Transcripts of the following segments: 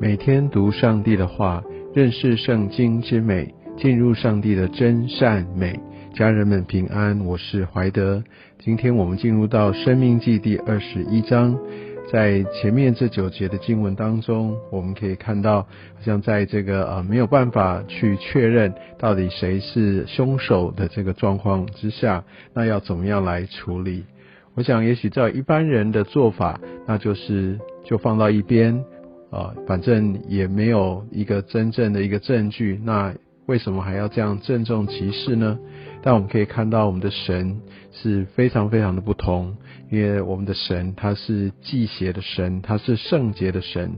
每天读上帝的话，认识圣经之美，进入上帝的真善美。家人们平安，我是怀德。今天我们进入到生命记第二十一章，在前面这九节的经文当中，我们可以看到，好像在这个呃没有办法去确认到底谁是凶手的这个状况之下，那要怎么样来处理？我想，也许照一般人的做法，那就是就放到一边。啊，反正也没有一个真正的一个证据，那为什么还要这样郑重其事呢？但我们可以看到，我们的神是非常非常的不同，因为我们的神他是祭邪的神，他是圣洁的神，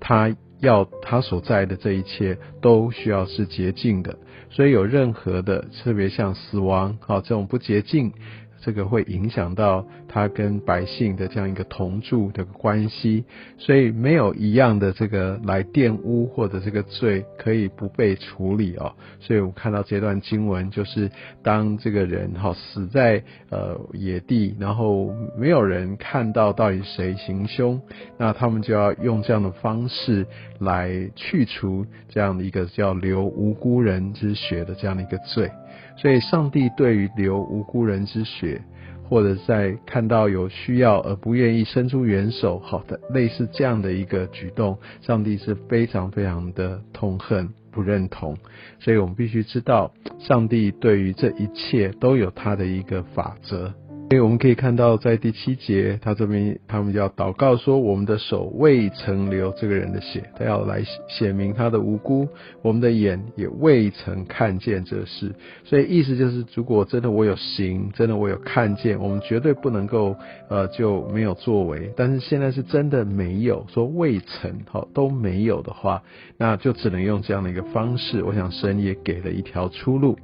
他要他所在的这一切都需要是洁净的，所以有任何的，特别像死亡，好这种不洁净。这个会影响到他跟百姓的这样一个同住的关系，所以没有一样的这个来玷污或者这个罪可以不被处理哦。所以我们看到这段经文，就是当这个人哈死在呃野地，然后没有人看到到底谁行凶，那他们就要用这样的方式来去除这样的一个叫流无辜人之血的这样的一个罪。所以，上帝对于流无辜人之血，或者在看到有需要而不愿意伸出援手，好的类似这样的一个举动，上帝是非常非常的痛恨、不认同。所以我们必须知道，上帝对于这一切都有他的一个法则。所以我们可以看到，在第七节，他这边他们要祷告说：“我们的手未曾流这个人的血，他要来显明他的无辜；我们的眼也未曾看见这事。”所以意思就是，如果真的我有行，真的我有看见，我们绝对不能够呃就没有作为。但是现在是真的没有说未曾好都没有的话，那就只能用这样的一个方式。我想神也给了一条出路。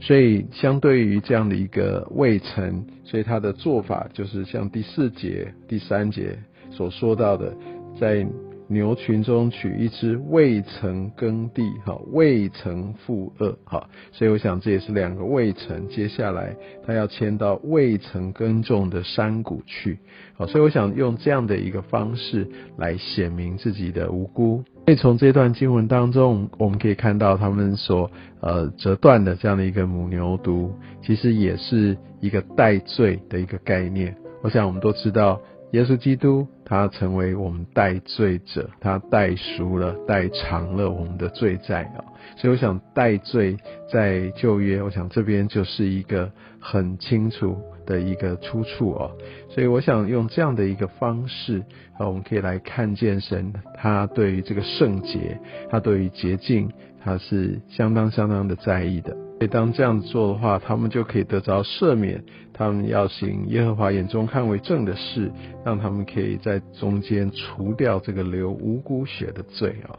所以，相对于这样的一个未曾，所以他的做法就是像第四节、第三节所说到的，在牛群中取一只未曾耕地，哈，未曾负恶，哈，所以我想这也是两个未曾。接下来他要迁到未曾耕种的山谷去，好，所以我想用这样的一个方式来显明自己的无辜。所以从这段经文当中，我们可以看到他们所呃折断的这样的一个母牛犊，其实也是一个代罪的一个概念。我想我们都知道，耶稣基督他成为我们代罪者，他代赎了、代偿了我们的罪债啊。所以我想代罪在旧约，我想这边就是一个很清楚。的一个出处哦，所以我想用这样的一个方式啊，我们可以来看见神他对于这个圣洁，他对于洁净，他是相当相当的在意的。所以当这样做的话，他们就可以得着赦免，他们要行耶和华眼中看为正的事，让他们可以在中间除掉这个流无辜血的罪啊。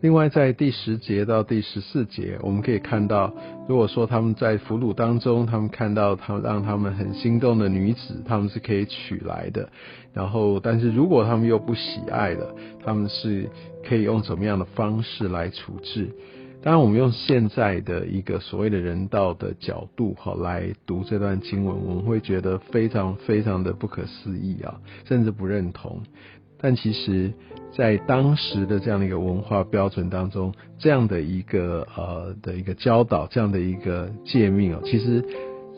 另外，在第十节到第十四节，我们可以看到，如果说他们在俘虏当中，他们看到他让他们很心动的女子，他们是可以娶来的。然后，但是如果他们又不喜爱了，他们是可以用怎么样的方式来处置？当然，我们用现在的一个所谓的人道的角度，哈，来读这段经文，我们会觉得非常非常的不可思议啊，甚至不认同。但其实，在当时的这样的一个文化标准当中，这样的一个呃的一个教导，这样的一个诫命哦，其实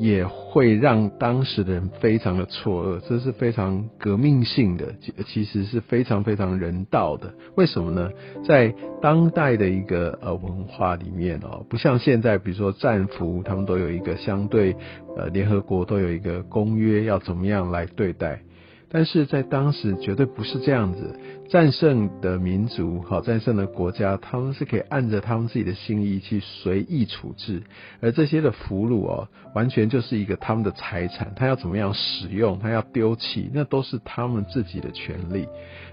也会让当时的人非常的错愕。这是非常革命性的，其实是非常非常人道的。为什么呢？在当代的一个呃文化里面哦，不像现在，比如说战俘，他们都有一个相对呃联合国都有一个公约，要怎么样来对待。但是在当时绝对不是这样子，战胜的民族，好战胜的国家，他们是可以按着他们自己的心意去随意处置，而这些的俘虏哦，完全就是一个他们的财产，他要怎么样使用，他要丢弃，那都是他们自己的权利。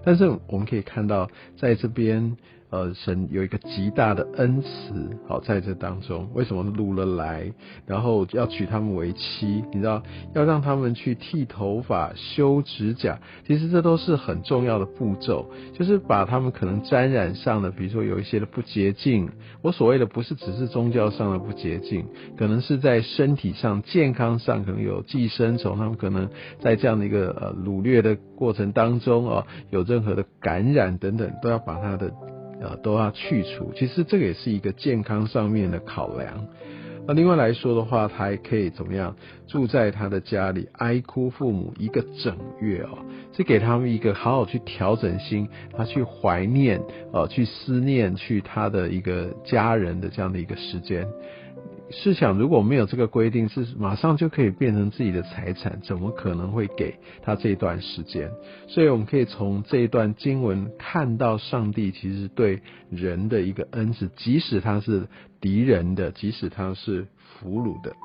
但是我们可以看到，在这边。呃，神有一个极大的恩慈，好在这当中，为什么掳了来，然后要娶他们为妻？你知道，要让他们去剃头发、修指甲，其实这都是很重要的步骤，就是把他们可能沾染上的，比如说有一些的不洁净。我所谓的不是只是宗教上的不洁净，可能是在身体上、健康上，可能有寄生虫，他们可能在这样的一个呃掳掠的过程当中啊，有任何的感染等等，都要把他的。呃都要去除。其实这个也是一个健康上面的考量。那另外来说的话，他还可以怎么样？住在他的家里，哀哭父母一个整月哦，是给他们一个好好去调整心，他去怀念呃，去思念，去他的一个家人的这样的一个时间。试想，如果没有这个规定，是马上就可以变成自己的财产，怎么可能会给他这段时间？所以我们可以从这一段经文看到，上帝其实对人的一个恩赐，即使他是敌人的，即使他是俘虏的。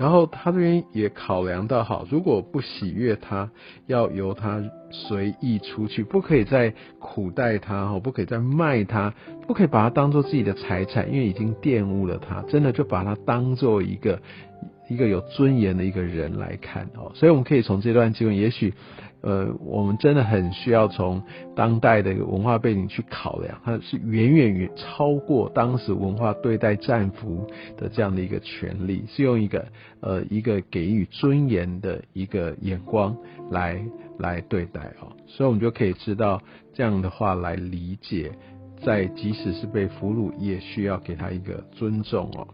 然后他这边也考量到，好，如果不喜悦他，要由他随意出去，不可以再苦待他，哈，不可以再卖他，不可以把他当做自己的财产，因为已经玷污了他，真的就把他当做一个一个有尊严的一个人来看，哦，所以我们可以从这段经文，也许。呃，我们真的很需要从当代的一个文化背景去考量，它是远远远超过当时文化对待战俘的这样的一个权利，是用一个呃一个给予尊严的一个眼光来来对待哦，所以我们就可以知道这样的话来理解，在即使是被俘虏，也需要给他一个尊重哦。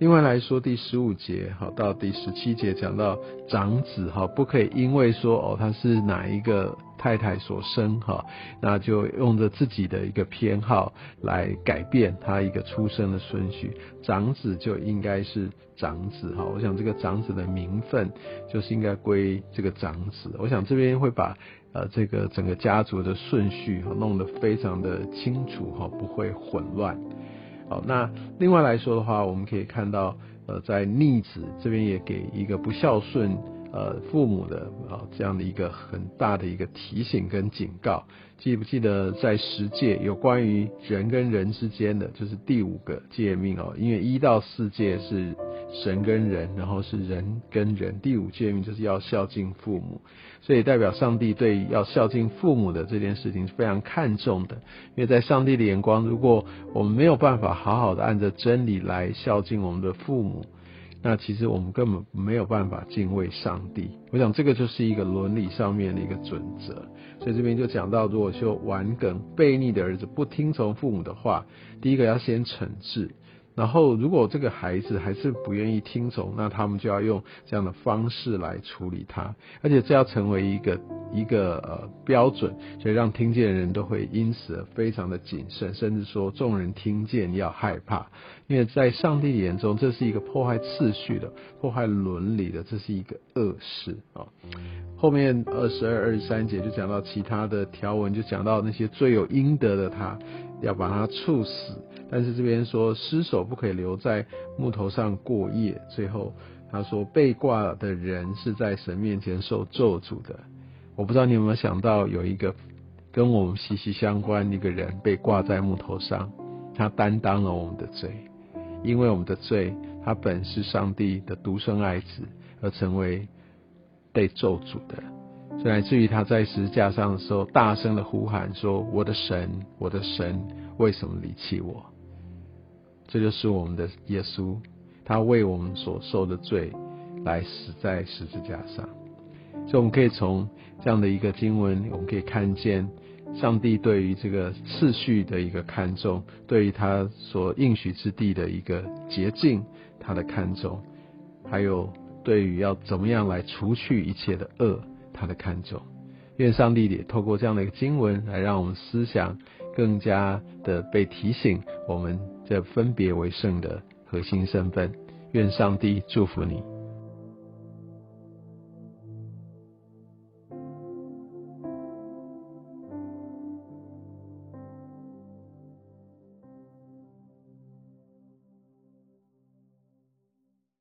另外来说，第十五节好到第十七节讲到长子哈，不可以因为说哦他是哪一个太太所生哈，那就用着自己的一个偏好来改变他一个出生的顺序。长子就应该是长子哈，我想这个长子的名分就是应该归这个长子。我想这边会把呃这个整个家族的顺序哈弄得非常的清楚哈，不会混乱。好，那另外来说的话，我们可以看到，呃，在逆子这边也给一个不孝顺呃父母的啊这样的一个很大的一个提醒跟警告。记不记得在十诫有关于人跟人之间的，就是第五个诫命哦，因为一到四诫是。神跟人，然后是人跟人。第五诫命就是要孝敬父母，所以代表上帝对要孝敬父母的这件事情是非常看重的。因为在上帝的眼光，如果我们没有办法好好的按着真理来孝敬我们的父母，那其实我们根本没有办法敬畏上帝。我想这个就是一个伦理上面的一个准则。所以这边就讲到，如果说顽梗悖逆的儿子不听从父母的话，第一个要先惩治。然后，如果这个孩子还是不愿意听从，那他们就要用这样的方式来处理他，而且这要成为一个一个呃标准，所以让听见的人都会因此非常的谨慎，甚至说众人听见要害怕，因为在上帝眼中，这是一个破坏秩序的、破坏伦理的，这是一个恶事啊。后面二十二、二十三节就讲到其他的条文，就讲到那些罪有应得的，他要把他处死。但是这边说尸首不可以留在木头上过夜。最后他说被挂的人是在神面前受咒诅的。我不知道你有没有想到有一个跟我们息息相关一个人被挂在木头上，他担当了我们的罪，因为我们的罪，他本是上帝的独生爱子，而成为被咒诅的。所以来自于他在十字架上的时候，大声的呼喊说：“我的神，我的神，为什么离弃我？”这就是我们的耶稣，他为我们所受的罪来死在十字架上。所以我们可以从这样的一个经文，我们可以看见上帝对于这个次序的一个看重，对于他所应许之地的一个捷径，他的看重，还有对于要怎么样来除去一切的恶，他的看重。愿上帝也透过这样的一个经文，来让我们思想更加的被提醒，我们。这分别为圣的核心身份，愿上帝祝福你。